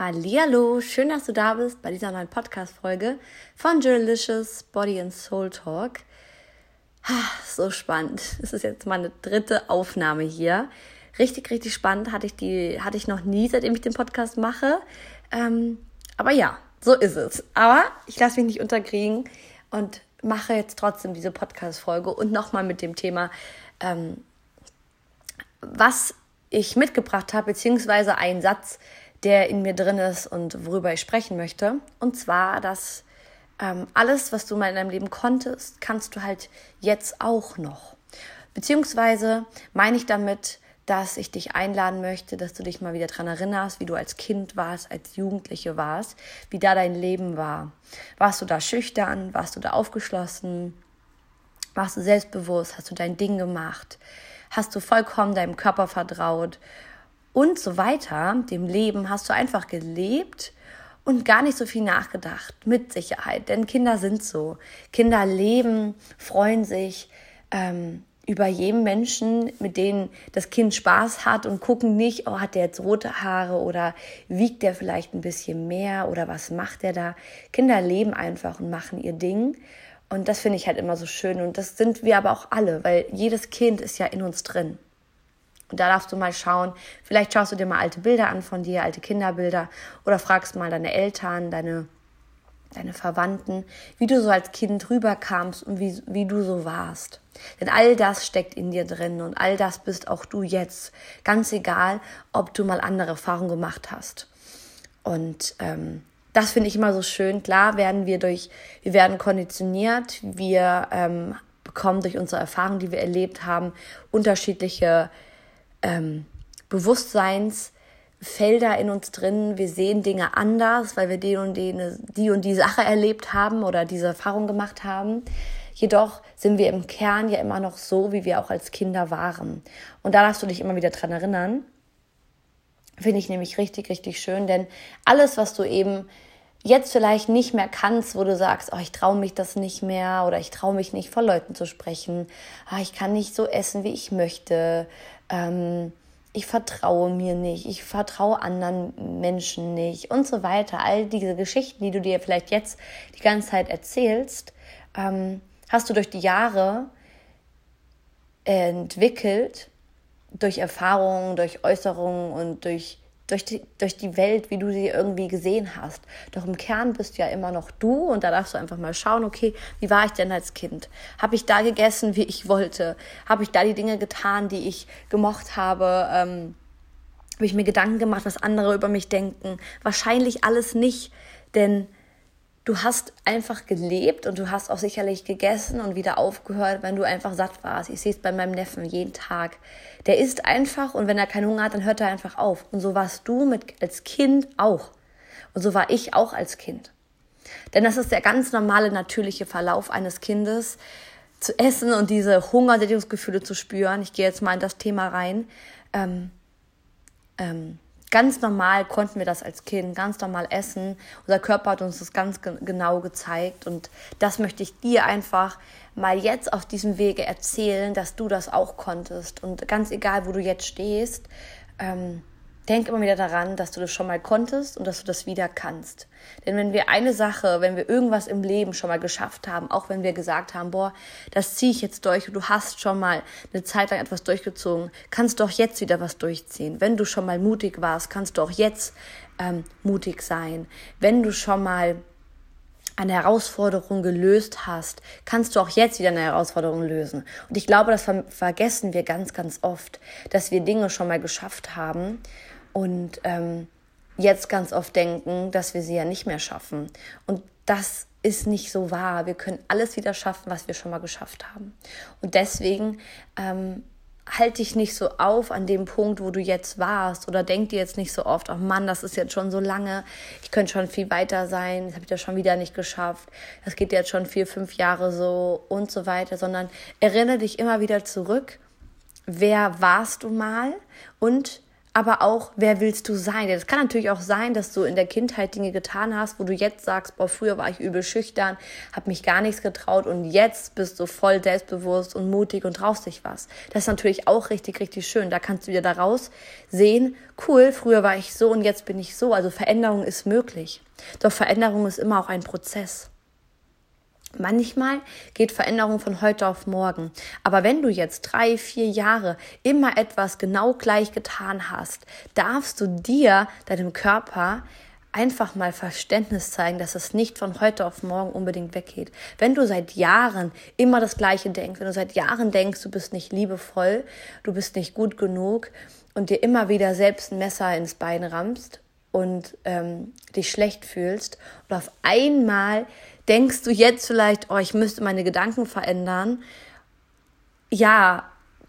Hallo, schön, dass du da bist bei dieser neuen Podcast-Folge von Journalicious Body and Soul Talk. So spannend. Es ist jetzt meine dritte Aufnahme hier. Richtig, richtig spannend hatte ich die, hatte ich noch nie, seitdem ich den Podcast mache. Ähm, aber ja, so ist es. Aber ich lasse mich nicht unterkriegen und mache jetzt trotzdem diese Podcast-Folge und nochmal mit dem Thema, ähm, was ich mitgebracht habe, beziehungsweise einen Satz, der in mir drin ist und worüber ich sprechen möchte. Und zwar, dass ähm, alles, was du mal in deinem Leben konntest, kannst du halt jetzt auch noch. Beziehungsweise meine ich damit, dass ich dich einladen möchte, dass du dich mal wieder daran erinnerst, wie du als Kind warst, als Jugendliche warst, wie da dein Leben war. Warst du da schüchtern? Warst du da aufgeschlossen? Warst du selbstbewusst? Hast du dein Ding gemacht? Hast du vollkommen deinem Körper vertraut? Und so weiter, dem Leben, hast du einfach gelebt und gar nicht so viel nachgedacht, mit Sicherheit. Denn Kinder sind so. Kinder leben, freuen sich ähm, über jeden Menschen, mit denen das Kind Spaß hat und gucken nicht, oh, hat der jetzt rote Haare oder wiegt der vielleicht ein bisschen mehr oder was macht der da. Kinder leben einfach und machen ihr Ding. Und das finde ich halt immer so schön. Und das sind wir aber auch alle, weil jedes Kind ist ja in uns drin. Und da darfst du mal schauen, vielleicht schaust du dir mal alte Bilder an von dir, alte Kinderbilder oder fragst mal deine Eltern, deine, deine Verwandten, wie du so als Kind rüberkamst und wie, wie du so warst. Denn all das steckt in dir drin und all das bist auch du jetzt. Ganz egal, ob du mal andere Erfahrungen gemacht hast. Und ähm, das finde ich immer so schön. Klar werden wir durch, wir werden konditioniert, wir ähm, bekommen durch unsere Erfahrungen, die wir erlebt haben, unterschiedliche ähm, Bewusstseinsfelder in uns drin. Wir sehen Dinge anders, weil wir die und die, die und die Sache erlebt haben oder diese Erfahrung gemacht haben. Jedoch sind wir im Kern ja immer noch so, wie wir auch als Kinder waren. Und da darfst du dich immer wieder dran erinnern. Finde ich nämlich richtig, richtig schön, denn alles, was du eben jetzt vielleicht nicht mehr kannst, wo du sagst, oh, ich traue mich das nicht mehr oder ich traue mich nicht vor Leuten zu sprechen, ah, ich kann nicht so essen, wie ich möchte, ähm, ich vertraue mir nicht, ich vertraue anderen Menschen nicht und so weiter. All diese Geschichten, die du dir vielleicht jetzt die ganze Zeit erzählst, ähm, hast du durch die Jahre entwickelt, durch Erfahrungen, durch Äußerungen und durch durch die, durch die Welt, wie du sie irgendwie gesehen hast. Doch im Kern bist du ja immer noch du und da darfst du einfach mal schauen, okay, wie war ich denn als Kind? Habe ich da gegessen, wie ich wollte? Habe ich da die Dinge getan, die ich gemocht habe? Ähm, habe ich mir Gedanken gemacht, was andere über mich denken? Wahrscheinlich alles nicht, denn du hast einfach gelebt und du hast auch sicherlich gegessen und wieder aufgehört, wenn du einfach satt warst. Ich sehe es bei meinem Neffen jeden Tag. Der isst einfach und wenn er keinen Hunger hat, dann hört er einfach auf. Und so warst du mit, als Kind auch. Und so war ich auch als Kind. Denn das ist der ganz normale, natürliche Verlauf eines Kindes, zu essen und diese Hungersättigungsgefühle zu spüren. Ich gehe jetzt mal in das Thema rein. Ähm, ähm, Ganz normal konnten wir das als Kind, ganz normal essen. Unser Körper hat uns das ganz genau gezeigt. Und das möchte ich dir einfach mal jetzt auf diesem Wege erzählen, dass du das auch konntest. Und ganz egal, wo du jetzt stehst, ähm, denk immer wieder daran, dass du das schon mal konntest und dass du das wieder kannst. Denn wenn wir eine Sache, wenn wir irgendwas im Leben schon mal geschafft haben, auch wenn wir gesagt haben, boah, das ziehe ich jetzt durch und du hast schon mal eine Zeit lang etwas durchgezogen, kannst du auch jetzt wieder was durchziehen. Wenn du schon mal mutig warst, kannst du auch jetzt ähm, mutig sein. Wenn du schon mal eine Herausforderung gelöst hast, kannst du auch jetzt wieder eine Herausforderung lösen. Und ich glaube, das ver vergessen wir ganz, ganz oft, dass wir Dinge schon mal geschafft haben und ähm, jetzt ganz oft denken, dass wir sie ja nicht mehr schaffen. Und das ist nicht so wahr. Wir können alles wieder schaffen, was wir schon mal geschafft haben. Und deswegen ähm, halt dich nicht so auf an dem Punkt, wo du jetzt warst. Oder denk dir jetzt nicht so oft, oh Mann, das ist jetzt schon so lange, ich könnte schon viel weiter sein, das habe ich ja schon wieder nicht geschafft, das geht jetzt schon vier, fünf Jahre so und so weiter, sondern erinnere dich immer wieder zurück, wer warst du mal? Und aber auch, wer willst du sein? Es kann natürlich auch sein, dass du in der Kindheit Dinge getan hast, wo du jetzt sagst, boah, früher war ich übel schüchtern, habe mich gar nichts getraut und jetzt bist du voll selbstbewusst und mutig und traust dich was. Das ist natürlich auch richtig, richtig schön. Da kannst du wieder daraus sehen, cool, früher war ich so und jetzt bin ich so. Also Veränderung ist möglich. Doch Veränderung ist immer auch ein Prozess. Manchmal geht Veränderung von heute auf morgen. Aber wenn du jetzt drei, vier Jahre immer etwas genau gleich getan hast, darfst du dir, deinem Körper, einfach mal Verständnis zeigen, dass es nicht von heute auf morgen unbedingt weggeht. Wenn du seit Jahren immer das Gleiche denkst, wenn du seit Jahren denkst, du bist nicht liebevoll, du bist nicht gut genug und dir immer wieder selbst ein Messer ins Bein rammst und ähm, dich schlecht fühlst und auf einmal denkst du jetzt vielleicht, oh, ich müsste meine Gedanken verändern? Ja,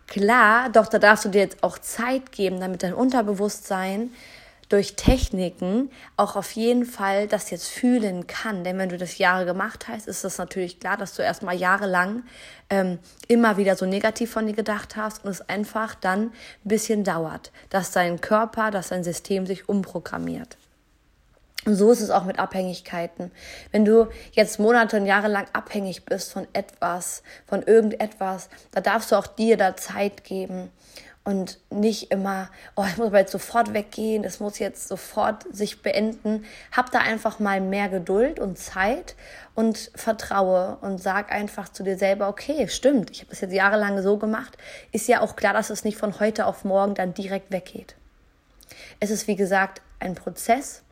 klar, doch da darfst du dir jetzt auch Zeit geben, damit dein Unterbewusstsein durch Techniken auch auf jeden Fall das jetzt fühlen kann. Denn wenn du das Jahre gemacht hast, ist es natürlich klar, dass du erstmal jahrelang ähm, immer wieder so negativ von dir gedacht hast und es einfach dann ein bisschen dauert, dass dein Körper, dass dein System sich umprogrammiert. Und so ist es auch mit Abhängigkeiten. Wenn du jetzt Monate und Jahre lang abhängig bist von etwas, von irgendetwas, da darfst du auch dir da Zeit geben und nicht immer, oh, ich muss aber jetzt sofort weggehen, das muss jetzt sofort sich beenden. Hab da einfach mal mehr Geduld und Zeit und vertraue und sag einfach zu dir selber, okay, stimmt, ich habe das jetzt jahrelang so gemacht. Ist ja auch klar, dass es nicht von heute auf morgen dann direkt weggeht. Es ist wie gesagt ein Prozess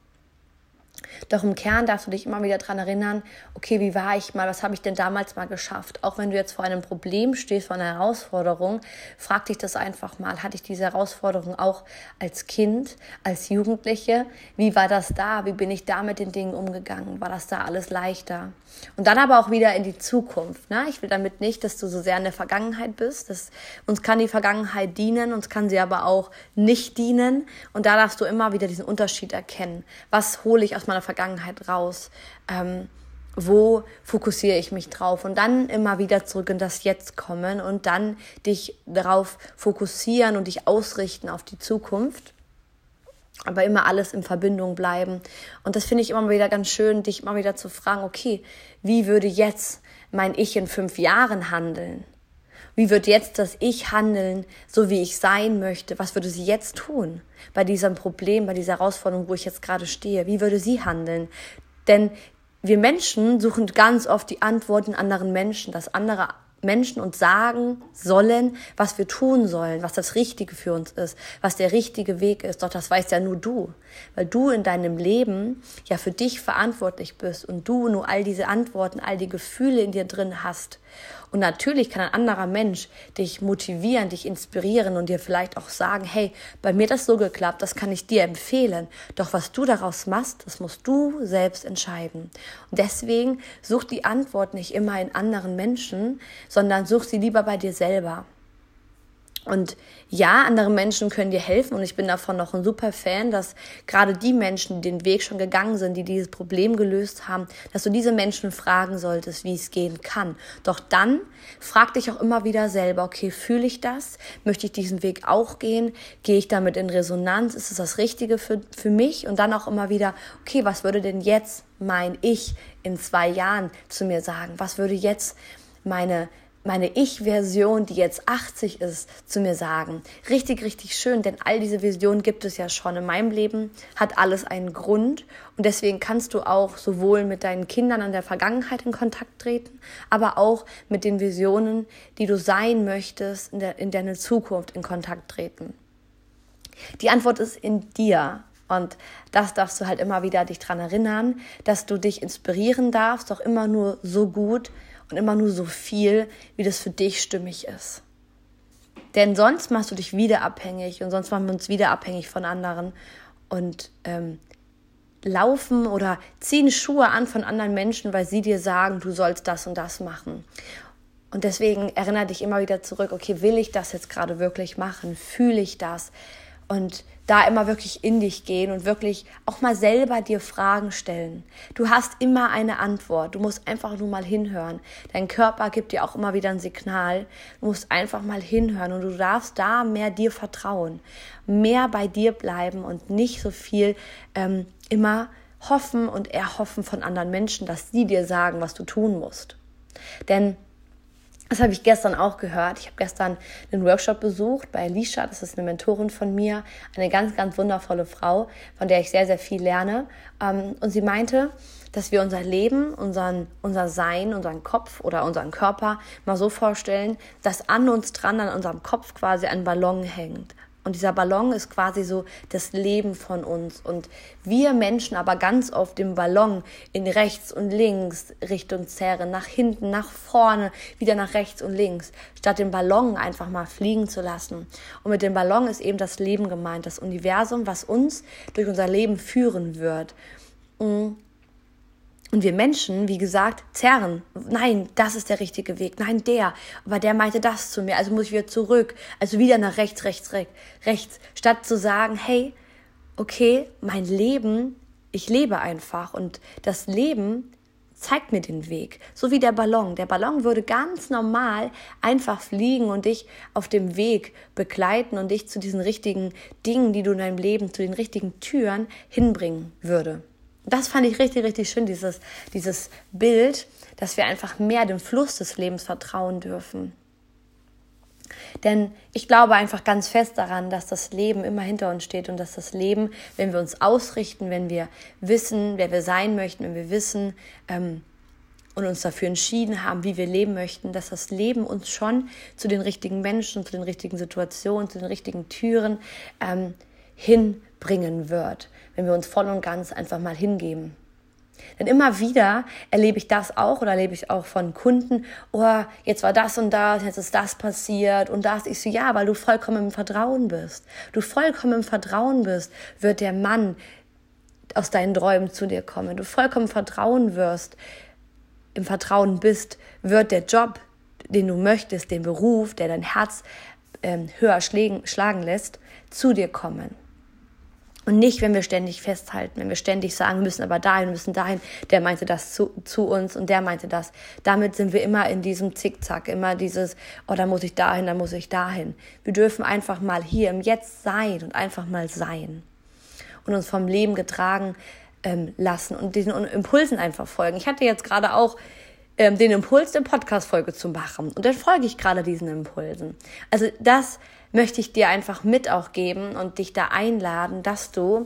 doch im Kern darfst du dich immer wieder daran erinnern, okay, wie war ich mal, was habe ich denn damals mal geschafft? Auch wenn du jetzt vor einem Problem stehst, vor einer Herausforderung, frag dich das einfach mal. Hatte ich diese Herausforderung auch als Kind, als Jugendliche? Wie war das da? Wie bin ich da mit den Dingen umgegangen? War das da alles leichter? Und dann aber auch wieder in die Zukunft. Ne? Ich will damit nicht, dass du so sehr in der Vergangenheit bist. Das, uns kann die Vergangenheit dienen, uns kann sie aber auch nicht dienen. Und da darfst du immer wieder diesen Unterschied erkennen. Was hole ich aus meiner Vergangenheit raus? Ähm, wo fokussiere ich mich drauf? Und dann immer wieder zurück in das Jetzt kommen und dann dich darauf fokussieren und dich ausrichten auf die Zukunft. Aber immer alles in Verbindung bleiben. Und das finde ich immer wieder ganz schön, dich immer wieder zu fragen, okay, wie würde jetzt mein Ich in fünf Jahren handeln? Wie wird jetzt das Ich handeln, so wie ich sein möchte? Was würde sie jetzt tun bei diesem Problem, bei dieser Herausforderung, wo ich jetzt gerade stehe? Wie würde sie handeln? Denn wir Menschen suchen ganz oft die Antworten anderen Menschen, dass andere Menschen uns sagen sollen, was wir tun sollen, was das Richtige für uns ist, was der richtige Weg ist. Doch das weißt ja nur du, weil du in deinem Leben ja für dich verantwortlich bist und du nur all diese Antworten, all die Gefühle in dir drin hast. Und natürlich kann ein anderer Mensch dich motivieren, dich inspirieren und dir vielleicht auch sagen, hey, bei mir das so geklappt, das kann ich dir empfehlen. Doch was du daraus machst, das musst du selbst entscheiden. Und deswegen such die Antwort nicht immer in anderen Menschen, sondern such sie lieber bei dir selber. Und ja, andere Menschen können dir helfen und ich bin davon noch ein super Fan, dass gerade die Menschen, die den Weg schon gegangen sind, die dieses Problem gelöst haben, dass du diese Menschen fragen solltest, wie es gehen kann. Doch dann frag dich auch immer wieder selber, okay, fühle ich das? Möchte ich diesen Weg auch gehen? Gehe ich damit in Resonanz? Ist es das Richtige für, für mich? Und dann auch immer wieder, okay, was würde denn jetzt mein Ich in zwei Jahren zu mir sagen? Was würde jetzt meine meine Ich-Version, die jetzt 80 ist, zu mir sagen. Richtig, richtig schön, denn all diese Visionen gibt es ja schon in meinem Leben, hat alles einen Grund und deswegen kannst du auch sowohl mit deinen Kindern an der Vergangenheit in Kontakt treten, aber auch mit den Visionen, die du sein möchtest, in, der, in deine Zukunft in Kontakt treten. Die Antwort ist in dir. Und das darfst du halt immer wieder dich dran erinnern, dass du dich inspirieren darfst, doch immer nur so gut, und immer nur so viel, wie das für dich stimmig ist. Denn sonst machst du dich wieder abhängig und sonst machen wir uns wieder abhängig von anderen und ähm, laufen oder ziehen Schuhe an von anderen Menschen, weil sie dir sagen, du sollst das und das machen. Und deswegen erinnere dich immer wieder zurück, okay, will ich das jetzt gerade wirklich machen? Fühle ich das? Und da immer wirklich in dich gehen und wirklich auch mal selber dir Fragen stellen. Du hast immer eine Antwort. Du musst einfach nur mal hinhören. Dein Körper gibt dir auch immer wieder ein Signal. Du musst einfach mal hinhören und du darfst da mehr dir vertrauen, mehr bei dir bleiben und nicht so viel ähm, immer hoffen und erhoffen von anderen Menschen, dass sie dir sagen, was du tun musst. Denn das habe ich gestern auch gehört. Ich habe gestern einen Workshop besucht bei Alicia, das ist eine Mentorin von mir, eine ganz, ganz wundervolle Frau, von der ich sehr, sehr viel lerne. Ähm, und sie meinte, dass wir unser Leben, unseren, unser Sein, unseren Kopf oder unseren Körper mal so vorstellen, dass an uns dran, an unserem Kopf quasi ein Ballon hängt. Und dieser Ballon ist quasi so das Leben von uns. Und wir Menschen aber ganz oft den Ballon in rechts und links Richtung zerren, nach hinten, nach vorne, wieder nach rechts und links, statt den Ballon einfach mal fliegen zu lassen. Und mit dem Ballon ist eben das Leben gemeint, das Universum, was uns durch unser Leben führen wird. Mm. Und wir Menschen, wie gesagt, zerren. Nein, das ist der richtige Weg. Nein, der. Aber der meinte das zu mir. Also muss ich wieder zurück. Also wieder nach rechts, rechts, rechts, rechts. Statt zu sagen, hey, okay, mein Leben, ich lebe einfach. Und das Leben zeigt mir den Weg. So wie der Ballon. Der Ballon würde ganz normal einfach fliegen und dich auf dem Weg begleiten und dich zu diesen richtigen Dingen, die du in deinem Leben, zu den richtigen Türen hinbringen würde das fand ich richtig, richtig schön, dieses, dieses Bild, dass wir einfach mehr dem Fluss des Lebens vertrauen dürfen. Denn ich glaube einfach ganz fest daran, dass das Leben immer hinter uns steht und dass das Leben, wenn wir uns ausrichten, wenn wir wissen, wer wir sein möchten, wenn wir wissen ähm, und uns dafür entschieden haben, wie wir leben möchten, dass das Leben uns schon zu den richtigen Menschen, zu den richtigen Situationen, zu den richtigen Türen ähm, hinbringen wird wenn wir uns voll und ganz einfach mal hingeben. Denn immer wieder erlebe ich das auch oder erlebe ich auch von Kunden, oh, jetzt war das und das, jetzt ist das passiert und das. Ich so, ja, weil du vollkommen im Vertrauen bist. Du vollkommen im Vertrauen bist, wird der Mann aus deinen Träumen zu dir kommen. Du vollkommen Vertrauen wirst, im Vertrauen bist, wird der Job, den du möchtest, den Beruf, der dein Herz ähm, höher schlagen lässt, zu dir kommen. Und nicht, wenn wir ständig festhalten, wenn wir ständig sagen, wir müssen aber dahin, wir müssen dahin. Der meinte das zu, zu uns und der meinte das. Damit sind wir immer in diesem Zickzack, immer dieses, oh, da muss ich dahin, da muss ich dahin. Wir dürfen einfach mal hier im Jetzt sein und einfach mal sein. Und uns vom Leben getragen ähm, lassen und diesen Impulsen einfach folgen. Ich hatte jetzt gerade auch ähm, den Impuls, eine Podcast-Folge zu machen. Und dann folge ich gerade diesen Impulsen. Also das möchte ich dir einfach mit auch geben und dich da einladen, dass du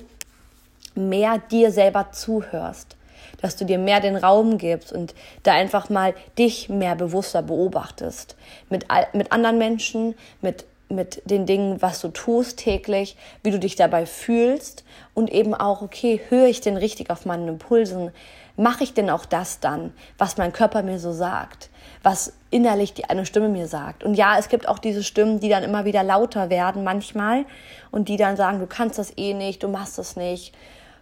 mehr dir selber zuhörst, dass du dir mehr den Raum gibst und da einfach mal dich mehr bewusster beobachtest. Mit, mit anderen Menschen, mit, mit den Dingen, was du tust täglich, wie du dich dabei fühlst und eben auch, okay, höre ich denn richtig auf meinen Impulsen? Mache ich denn auch das dann, was mein Körper mir so sagt? Was innerlich die eine Stimme mir sagt. Und ja, es gibt auch diese Stimmen, die dann immer wieder lauter werden manchmal und die dann sagen, du kannst das eh nicht, du machst das nicht,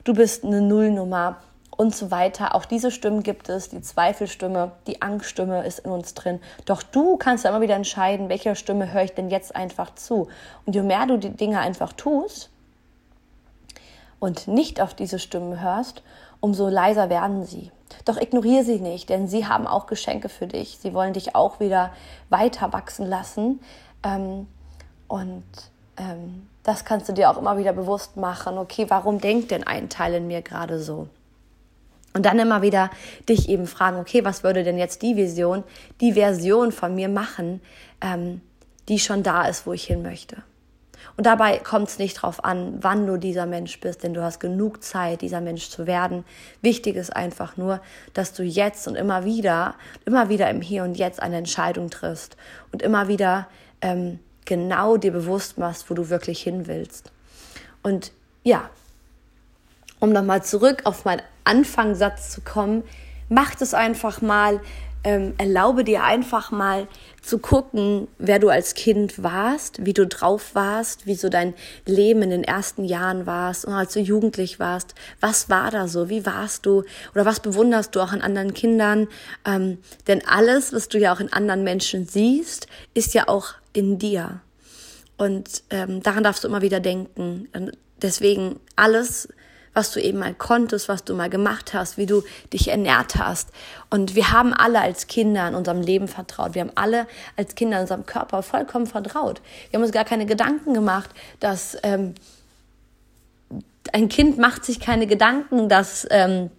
du bist eine Nullnummer und so weiter. Auch diese Stimmen gibt es, die Zweifelstimme, die Angststimme ist in uns drin. Doch du kannst ja immer wieder entscheiden, welcher Stimme höre ich denn jetzt einfach zu. Und je mehr du die Dinge einfach tust und nicht auf diese Stimmen hörst, umso leiser werden sie. Doch ignoriere sie nicht, denn sie haben auch Geschenke für dich. Sie wollen dich auch wieder weiter wachsen lassen. Ähm, und ähm, das kannst du dir auch immer wieder bewusst machen. Okay, warum denkt denn ein Teil in mir gerade so? Und dann immer wieder dich eben fragen, okay, was würde denn jetzt die Vision, die Version von mir machen, ähm, die schon da ist, wo ich hin möchte? Und dabei kommt es nicht drauf an, wann du dieser Mensch bist, denn du hast genug Zeit, dieser Mensch zu werden. Wichtig ist einfach nur, dass du jetzt und immer wieder, immer wieder im Hier und Jetzt eine Entscheidung triffst und immer wieder ähm, genau dir bewusst machst, wo du wirklich hin willst. Und ja, um nochmal zurück auf meinen Anfangssatz zu kommen, macht es einfach mal, ähm, erlaube dir einfach mal zu gucken, wer du als Kind warst, wie du drauf warst, wie so dein Leben in den ersten Jahren warst und als du jugendlich warst. Was war da so? Wie warst du? Oder was bewunderst du auch an anderen Kindern? Ähm, denn alles, was du ja auch in anderen Menschen siehst, ist ja auch in dir. Und ähm, daran darfst du immer wieder denken. Deswegen alles, was du eben mal konntest, was du mal gemacht hast, wie du dich ernährt hast. Und wir haben alle als Kinder in unserem Leben vertraut. Wir haben alle als Kinder in unserem Körper vollkommen vertraut. Wir haben uns gar keine Gedanken gemacht, dass ähm, ein Kind macht sich keine Gedanken, dass ähm,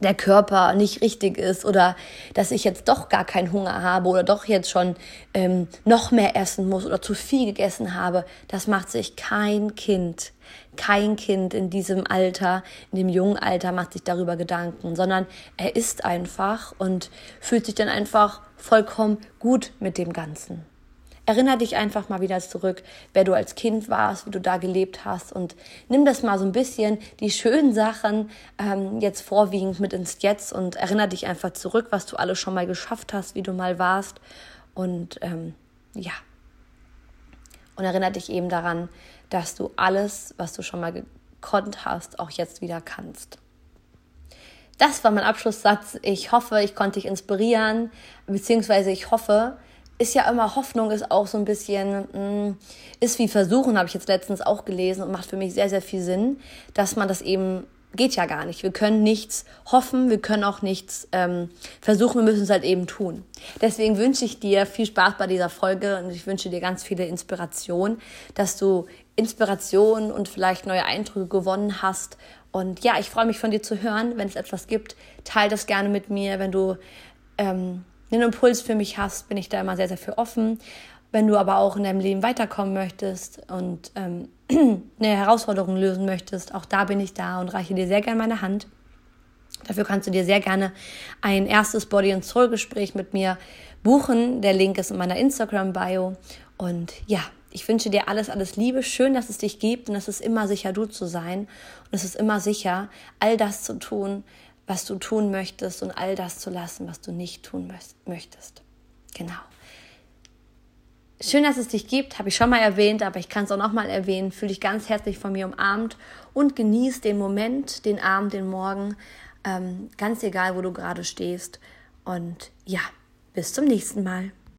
der Körper nicht richtig ist oder dass ich jetzt doch gar keinen Hunger habe oder doch jetzt schon ähm, noch mehr essen muss oder zu viel gegessen habe, das macht sich kein Kind, kein Kind in diesem Alter, in dem jungen Alter macht sich darüber Gedanken, sondern er isst einfach und fühlt sich dann einfach vollkommen gut mit dem Ganzen. Erinner dich einfach mal wieder zurück, wer du als Kind warst, wie du da gelebt hast und nimm das mal so ein bisschen, die schönen Sachen ähm, jetzt vorwiegend mit ins Jetzt und erinnere dich einfach zurück, was du alles schon mal geschafft hast, wie du mal warst und ähm, ja. Und erinnere dich eben daran, dass du alles, was du schon mal gekonnt hast, auch jetzt wieder kannst. Das war mein Abschlusssatz. Ich hoffe, ich konnte dich inspirieren, beziehungsweise ich hoffe, ist ja immer Hoffnung, ist auch so ein bisschen, mh, mm, ist wie Versuchen, habe ich jetzt letztens auch gelesen und macht für mich sehr, sehr viel Sinn, dass man das eben geht ja gar nicht. Wir können nichts hoffen, wir können auch nichts ähm, versuchen, wir müssen es halt eben tun. Deswegen wünsche ich dir viel Spaß bei dieser Folge und ich wünsche dir ganz viele Inspiration, dass du Inspiration und vielleicht neue Eindrücke gewonnen hast. Und ja, ich freue mich von dir zu hören. Wenn es etwas gibt, teile das gerne mit mir. Wenn du ähm, einen Impuls für mich hast, bin ich da immer sehr, sehr für offen. Wenn du aber auch in deinem Leben weiterkommen möchtest und ähm, eine Herausforderung lösen möchtest, auch da bin ich da und reiche dir sehr gerne meine Hand. Dafür kannst du dir sehr gerne ein erstes Body- and Soul-Gespräch mit mir buchen. Der Link ist in meiner Instagram-Bio. Und ja, ich wünsche dir alles, alles Liebe. Schön, dass es dich gibt und es ist immer sicher, du zu sein. Und es ist immer sicher, all das zu tun, was du tun möchtest und all das zu lassen, was du nicht tun möchtest. Genau. Schön, dass es dich gibt, habe ich schon mal erwähnt, aber ich kann es auch noch mal erwähnen. Fühle dich ganz herzlich von mir umarmt und genieß den Moment, den Abend, den Morgen, ähm, ganz egal, wo du gerade stehst. Und ja, bis zum nächsten Mal.